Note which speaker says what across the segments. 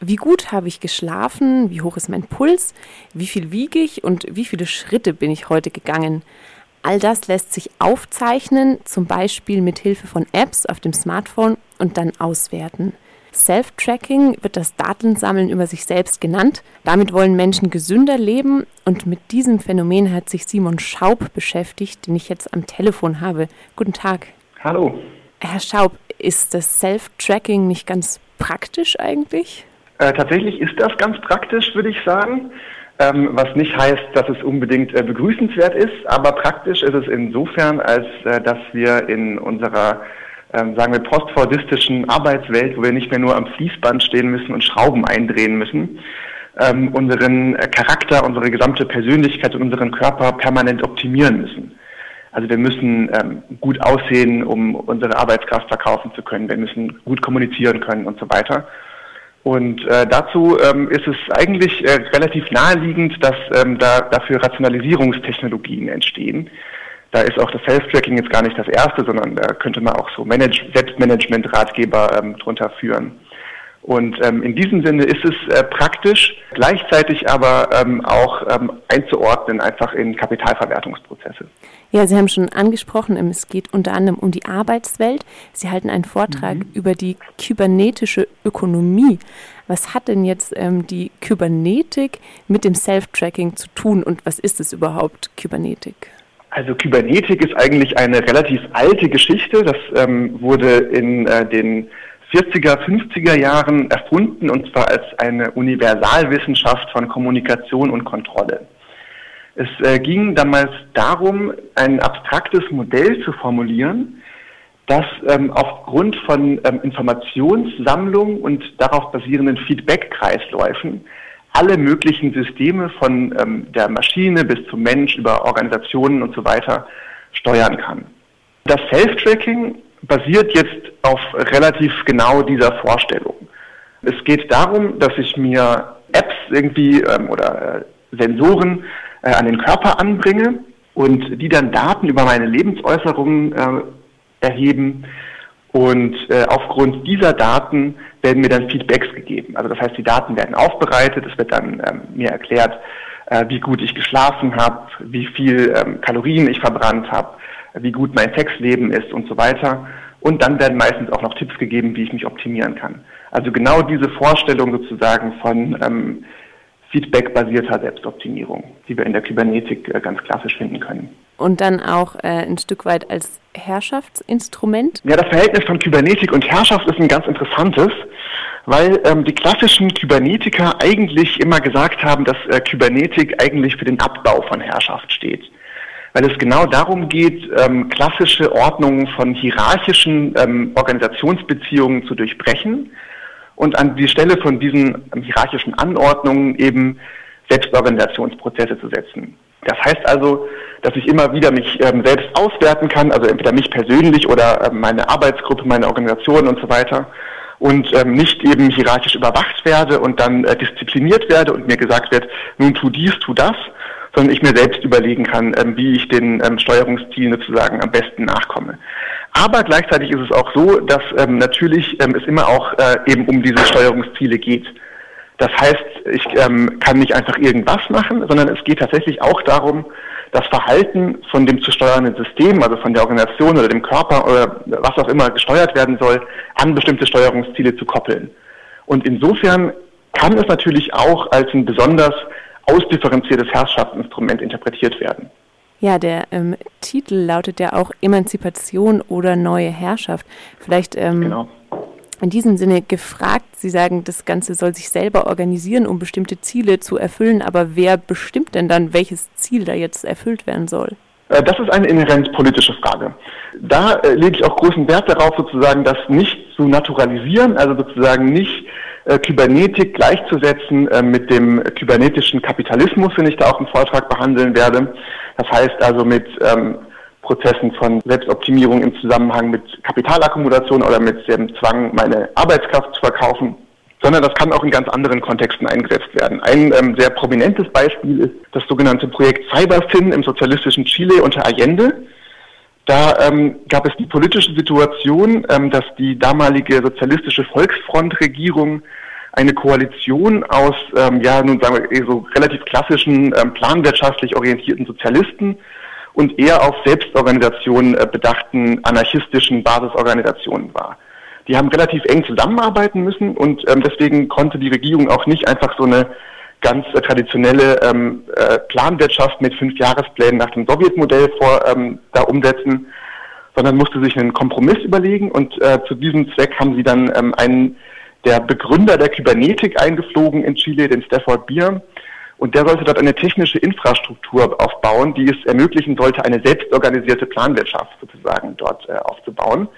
Speaker 1: Wie gut habe ich geschlafen? Wie hoch ist mein Puls? Wie viel wiege ich und wie viele Schritte bin ich heute gegangen? All das lässt sich aufzeichnen, zum Beispiel mit Hilfe von Apps auf dem Smartphone und dann auswerten. Self-Tracking wird das Datensammeln über sich selbst genannt. Damit wollen Menschen gesünder leben und mit diesem Phänomen hat sich Simon Schaub beschäftigt, den ich jetzt am Telefon habe. Guten Tag.
Speaker 2: Hallo.
Speaker 1: Herr Schaub, ist das Self-Tracking nicht ganz praktisch eigentlich?
Speaker 2: Äh, tatsächlich ist das ganz praktisch, würde ich sagen. Ähm, was nicht heißt, dass es unbedingt äh, begrüßenswert ist, aber praktisch ist es insofern, als äh, dass wir in unserer ähm, sagen wir, postfordistischen Arbeitswelt, wo wir nicht mehr nur am Fließband stehen müssen und Schrauben eindrehen müssen, ähm, unseren äh, Charakter, unsere gesamte Persönlichkeit und unseren Körper permanent optimieren müssen. Also wir müssen ähm, gut aussehen, um unsere Arbeitskraft verkaufen zu können. Wir müssen gut kommunizieren können und so weiter. Und äh, dazu ähm, ist es eigentlich äh, relativ naheliegend, dass ähm, da, dafür Rationalisierungstechnologien entstehen, da ist auch das Self-Tracking jetzt gar nicht das erste, sondern da könnte man auch so Manage Selbstmanagement-Ratgeber ähm, drunter führen. Und ähm, in diesem Sinne ist es äh, praktisch, gleichzeitig aber ähm, auch ähm, einzuordnen einfach in Kapitalverwertungsprozesse.
Speaker 1: Ja, Sie haben schon angesprochen, ähm, es geht unter anderem um die Arbeitswelt. Sie halten einen Vortrag mhm. über die kybernetische Ökonomie. Was hat denn jetzt ähm, die Kybernetik mit dem Self-Tracking zu tun und was ist es überhaupt, Kybernetik?
Speaker 2: Also Kybernetik ist eigentlich eine relativ alte Geschichte. Das ähm, wurde in äh, den 40er, 50er Jahren erfunden und zwar als eine Universalwissenschaft von Kommunikation und Kontrolle. Es äh, ging damals darum, ein abstraktes Modell zu formulieren, das ähm, aufgrund von ähm, Informationssammlung und darauf basierenden Feedback-Kreisläufen alle möglichen Systeme von ähm, der Maschine bis zum Mensch über Organisationen und so weiter steuern kann. Das Self-Tracking basiert jetzt auf relativ genau dieser Vorstellung. Es geht darum, dass ich mir Apps irgendwie ähm, oder äh, Sensoren äh, an den Körper anbringe und die dann Daten über meine Lebensäußerungen äh, erheben und äh, aufgrund dieser Daten werden mir dann Feedbacks gegeben. Also das heißt, die Daten werden aufbereitet, es wird dann ähm, mir erklärt, äh, wie gut ich geschlafen habe, wie viel ähm, Kalorien ich verbrannt habe, wie gut mein Sexleben ist und so weiter. Und dann werden meistens auch noch Tipps gegeben, wie ich mich optimieren kann. Also genau diese Vorstellung sozusagen von ähm, Feedback-basierter Selbstoptimierung, die wir in der Kybernetik äh, ganz klassisch finden können.
Speaker 1: Und dann auch äh, ein Stück weit als Herrschaftsinstrument?
Speaker 2: Ja, das Verhältnis von Kybernetik und Herrschaft ist ein ganz interessantes, weil ähm, die klassischen Kybernetiker eigentlich immer gesagt haben, dass äh, Kybernetik eigentlich für den Abbau von Herrschaft steht. Weil es genau darum geht, ähm, klassische Ordnungen von hierarchischen ähm, Organisationsbeziehungen zu durchbrechen und an die Stelle von diesen ähm, hierarchischen Anordnungen eben Selbstorganisationsprozesse zu setzen. Das heißt also, dass ich immer wieder mich ähm, selbst auswerten kann, also entweder mich persönlich oder ähm, meine Arbeitsgruppe, meine Organisation und so weiter und ähm, nicht eben hierarchisch überwacht werde und dann äh, diszipliniert werde und mir gesagt wird, nun tu dies, tu das, sondern ich mir selbst überlegen kann, ähm, wie ich den ähm, Steuerungszielen sozusagen am besten nachkomme. Aber gleichzeitig ist es auch so, dass ähm, natürlich es immer auch äh, eben um diese Steuerungsziele geht. Das heißt, ich kann nicht einfach irgendwas machen, sondern es geht tatsächlich auch darum, das Verhalten von dem zu steuernden System, also von der Organisation oder dem Körper oder was auch immer gesteuert werden soll, an bestimmte Steuerungsziele zu koppeln. Und insofern kann es natürlich auch als ein besonders ausdifferenziertes Herrschaftsinstrument interpretiert werden.
Speaker 1: Ja, der ähm, Titel lautet ja auch Emanzipation oder neue Herrschaft. Vielleicht ähm, genau in diesem Sinne gefragt. Sie sagen, das Ganze soll sich selber organisieren, um bestimmte Ziele zu erfüllen. Aber wer bestimmt denn dann, welches Ziel da jetzt erfüllt werden soll?
Speaker 2: Äh, das ist eine inhärent politische Frage. Da äh, lege ich auch großen Wert darauf, sozusagen das nicht zu naturalisieren, also sozusagen nicht äh, Kybernetik gleichzusetzen äh, mit dem kybernetischen Kapitalismus, den ich da auch im Vortrag behandeln werde. Das heißt also mit ähm, Prozessen von Selbstoptimierung im Zusammenhang mit Kapitalakkumulation oder mit dem Zwang, meine Arbeitskraft zu verkaufen, sondern das kann auch in ganz anderen Kontexten eingesetzt werden. Ein ähm, sehr prominentes Beispiel ist das sogenannte Projekt Cyberfin im sozialistischen Chile unter Allende. Da ähm, gab es die politische Situation, ähm, dass die damalige sozialistische Volksfrontregierung eine Koalition aus, ähm, ja, nun sagen wir, so relativ klassischen, ähm, planwirtschaftlich orientierten Sozialisten und eher auf Selbstorganisation äh, bedachten anarchistischen Basisorganisationen war. Die haben relativ eng zusammenarbeiten müssen und ähm, deswegen konnte die Regierung auch nicht einfach so eine ganz äh, traditionelle ähm, äh, Planwirtschaft mit fünf Jahresplänen nach dem Sowjetmodell vor ähm, da umsetzen, sondern musste sich einen Kompromiss überlegen und äh, zu diesem Zweck haben sie dann ähm, einen der Begründer der Kybernetik eingeflogen in Chile, den Stafford Beer. Und der sollte dort eine technische Infrastruktur aufbauen, die es ermöglichen sollte, eine selbstorganisierte Planwirtschaft sozusagen dort äh, aufzubauen.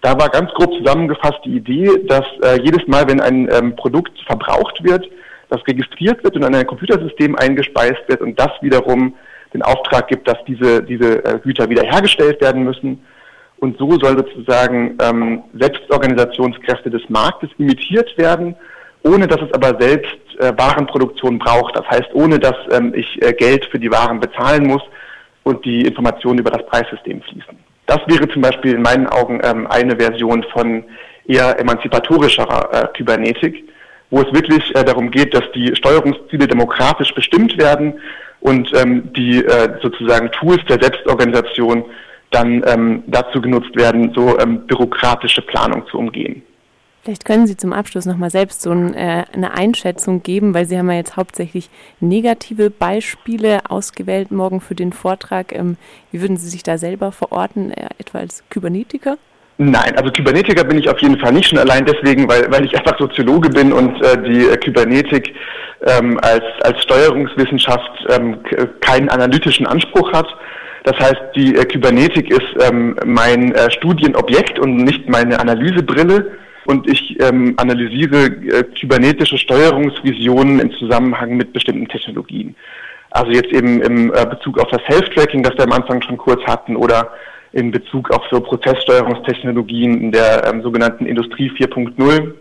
Speaker 2: Da war ganz grob zusammengefasst die Idee, dass äh, jedes Mal, wenn ein ähm, Produkt verbraucht wird, das registriert wird und in ein Computersystem eingespeist wird und das wiederum den Auftrag gibt, dass diese, diese äh, Güter wiederhergestellt werden müssen. Und so soll sozusagen ähm, Selbstorganisationskräfte des Marktes imitiert werden, ohne dass es aber selbst äh, Warenproduktion braucht. Das heißt, ohne dass ähm, ich äh, Geld für die Waren bezahlen muss und die Informationen über das Preissystem fließen. Das wäre zum Beispiel in meinen Augen ähm, eine Version von eher emanzipatorischerer äh, Kybernetik, wo es wirklich äh, darum geht, dass die Steuerungsziele demokratisch bestimmt werden und ähm, die äh, sozusagen Tools der Selbstorganisation dann ähm, dazu genutzt werden, so ähm, bürokratische Planung zu umgehen.
Speaker 1: Vielleicht können Sie zum Abschluss nochmal selbst so ein, äh, eine Einschätzung geben, weil Sie haben ja jetzt hauptsächlich negative Beispiele ausgewählt morgen für den Vortrag. Ähm, wie würden Sie sich da selber verorten, äh, etwa als Kybernetiker?
Speaker 2: Nein, also Kybernetiker bin ich auf jeden Fall nicht schon allein deswegen, weil, weil ich einfach Soziologe bin und äh, die äh, Kybernetik ähm, als, als Steuerungswissenschaft ähm, keinen analytischen Anspruch hat. Das heißt, die äh, Kybernetik ist ähm, mein äh, Studienobjekt und nicht meine Analysebrille. Und ich ähm, analysiere äh, kybernetische Steuerungsvisionen im Zusammenhang mit bestimmten Technologien. Also jetzt eben im äh, Bezug auf das Self-Tracking, das wir am Anfang schon kurz hatten, oder in Bezug auf so Prozesssteuerungstechnologien in der ähm, sogenannten Industrie 4.0.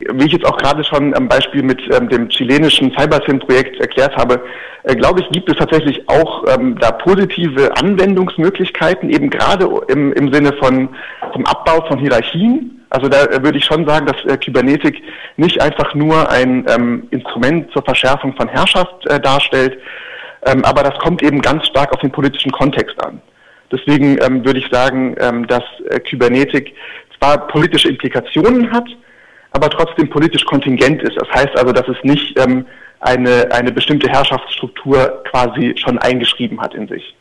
Speaker 2: Wie ich jetzt auch gerade schon am Beispiel mit ähm, dem chilenischen CyberSyn-Projekt erklärt habe, äh, glaube ich, gibt es tatsächlich auch ähm, da positive Anwendungsmöglichkeiten, eben gerade im, im Sinne von vom Abbau von Hierarchien. Also da äh, würde ich schon sagen, dass äh, Kybernetik nicht einfach nur ein ähm, Instrument zur Verschärfung von Herrschaft äh, darstellt, ähm, aber das kommt eben ganz stark auf den politischen Kontext an. Deswegen ähm, würde ich sagen, ähm, dass äh, Kybernetik zwar politische Implikationen hat, aber trotzdem politisch kontingent ist. Das heißt also, dass es nicht ähm, eine, eine bestimmte Herrschaftsstruktur quasi schon eingeschrieben hat in sich.